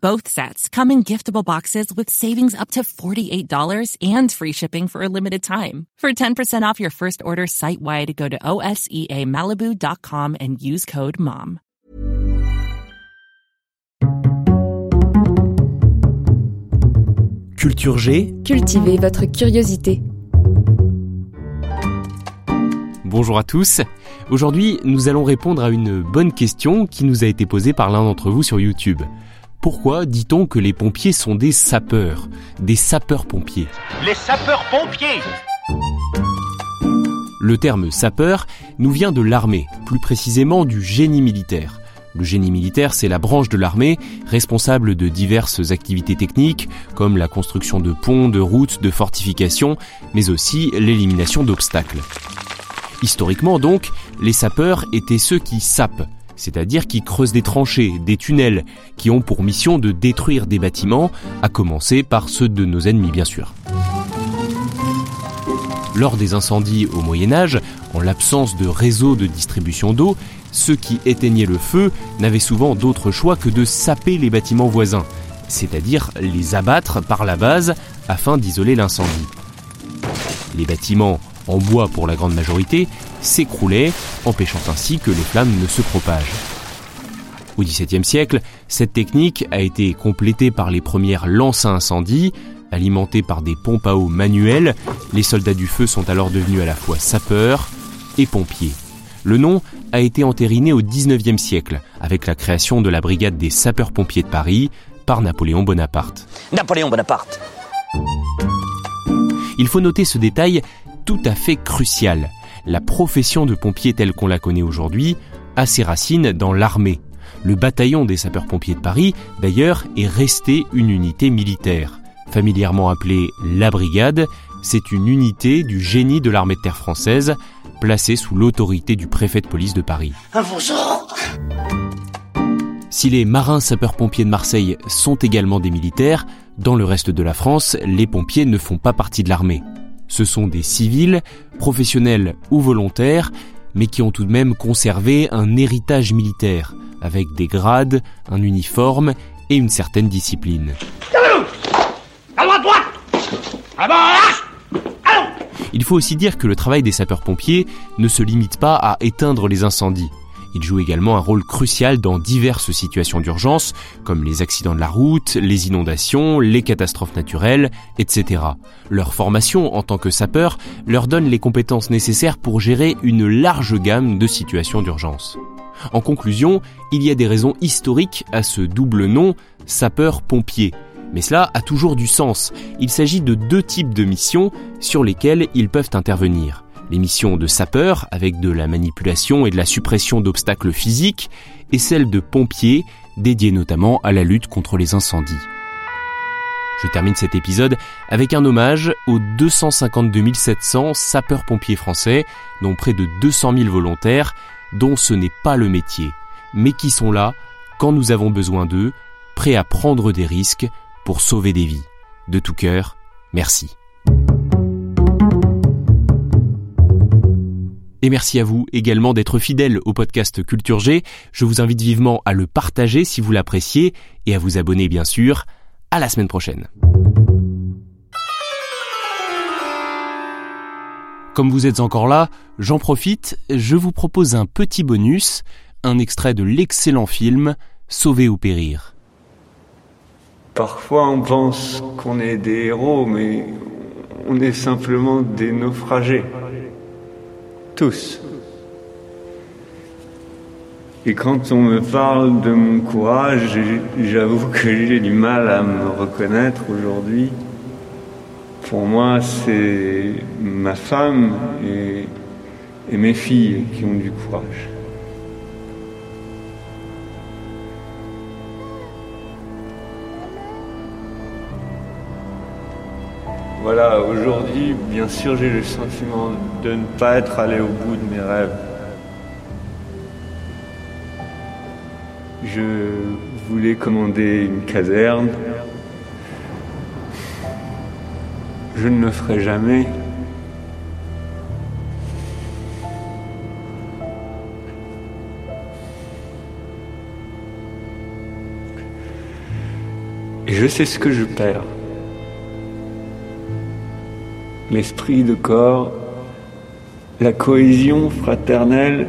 Both sets come in giftable boxes with savings up to $48 and free shipping for a limited time. For 10% off your first order site wide, go to OSEAMalibu.com and use code MOM. Culture G. Cultivez votre curiosité. Bonjour à tous. Aujourd'hui, nous allons répondre à une bonne question qui nous a été posée par l'un d'entre vous sur YouTube. Pourquoi dit-on que les pompiers sont des sapeurs, des sapeurs-pompiers? Les sapeurs-pompiers Le terme sapeur nous vient de l'armée, plus précisément du génie militaire. Le génie militaire, c'est la branche de l'armée responsable de diverses activités techniques, comme la construction de ponts, de routes, de fortifications, mais aussi l'élimination d'obstacles. Historiquement donc, les sapeurs étaient ceux qui sapent, c'est-à-dire qui creusent des tranchées, des tunnels, qui ont pour mission de détruire des bâtiments, à commencer par ceux de nos ennemis bien sûr. Lors des incendies au Moyen Âge, en l'absence de réseau de distribution d'eau, ceux qui éteignaient le feu n'avaient souvent d'autre choix que de saper les bâtiments voisins, c'est-à-dire les abattre par la base afin d'isoler l'incendie. Les bâtiments, en bois pour la grande majorité, s'écroulaient, empêchant ainsi que les flammes ne se propagent. Au XVIIe siècle, cette technique a été complétée par les premières lances à incendie, alimentées par des pompes à eau manuelles. Les soldats du feu sont alors devenus à la fois sapeurs et pompiers. Le nom a été entériné au XIXe siècle, avec la création de la brigade des sapeurs-pompiers de Paris par Napoléon Bonaparte. Napoléon Bonaparte Il faut noter ce détail tout à fait crucial. La profession de pompier telle qu'on la connaît aujourd'hui a ses racines dans l'armée. Le bataillon des sapeurs-pompiers de Paris, d'ailleurs, est resté une unité militaire. Familièrement appelée la brigade, c'est une unité du génie de l'armée de terre française, placée sous l'autorité du préfet de police de Paris. Si les marins sapeurs-pompiers de Marseille sont également des militaires, dans le reste de la France, les pompiers ne font pas partie de l'armée. Ce sont des civils, professionnels ou volontaires, mais qui ont tout de même conservé un héritage militaire, avec des grades, un uniforme et une certaine discipline. Il faut aussi dire que le travail des sapeurs-pompiers ne se limite pas à éteindre les incendies. Ils jouent également un rôle crucial dans diverses situations d'urgence, comme les accidents de la route, les inondations, les catastrophes naturelles, etc. Leur formation en tant que sapeurs leur donne les compétences nécessaires pour gérer une large gamme de situations d'urgence. En conclusion, il y a des raisons historiques à ce double nom sapeur-pompier. Mais cela a toujours du sens. Il s'agit de deux types de missions sur lesquelles ils peuvent intervenir. Les missions de sapeur, avec de la manipulation et de la suppression d'obstacles physiques, et celles de pompiers, dédiées notamment à la lutte contre les incendies. Je termine cet épisode avec un hommage aux 252 700 sapeurs-pompiers français, dont près de 200 000 volontaires, dont ce n'est pas le métier, mais qui sont là quand nous avons besoin d'eux, prêts à prendre des risques pour sauver des vies. De tout cœur, merci. Et merci à vous également d'être fidèle au podcast Culture G. Je vous invite vivement à le partager si vous l'appréciez et à vous abonner bien sûr. À la semaine prochaine. Comme vous êtes encore là, j'en profite, je vous propose un petit bonus, un extrait de l'excellent film Sauver ou périr. Parfois on pense qu'on est des héros, mais on est simplement des naufragés. Tous. Et quand on me parle de mon courage, j'avoue que j'ai du mal à me reconnaître aujourd'hui. Pour moi, c'est ma femme et, et mes filles qui ont du courage. Voilà, aujourd'hui, bien sûr, j'ai le sentiment de ne pas être allé au bout de mes rêves. Je voulais commander une caserne. Je ne le ferai jamais. Et je sais ce que je perds. L'esprit de corps, la cohésion fraternelle,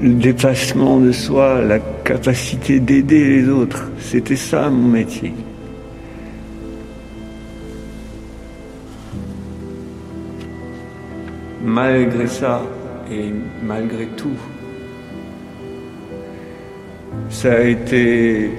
le dépassement de soi, la capacité d'aider les autres. C'était ça mon métier. Malgré ça et malgré tout, ça a été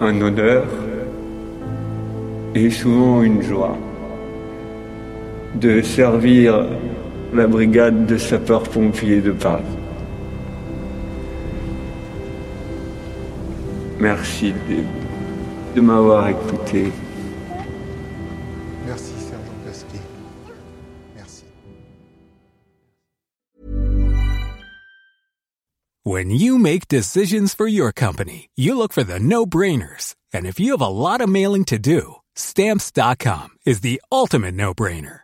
un honneur et souvent une joie de servir la brigade de sapeurs-pompiers de Paris. Merci de, de m'avoir écouté. Merci, Sergent Pesquet. Merci. When you make decisions for your company, you look for the no-brainers. And if you have a lot of mailing to do, stamps.com is the ultimate no-brainer.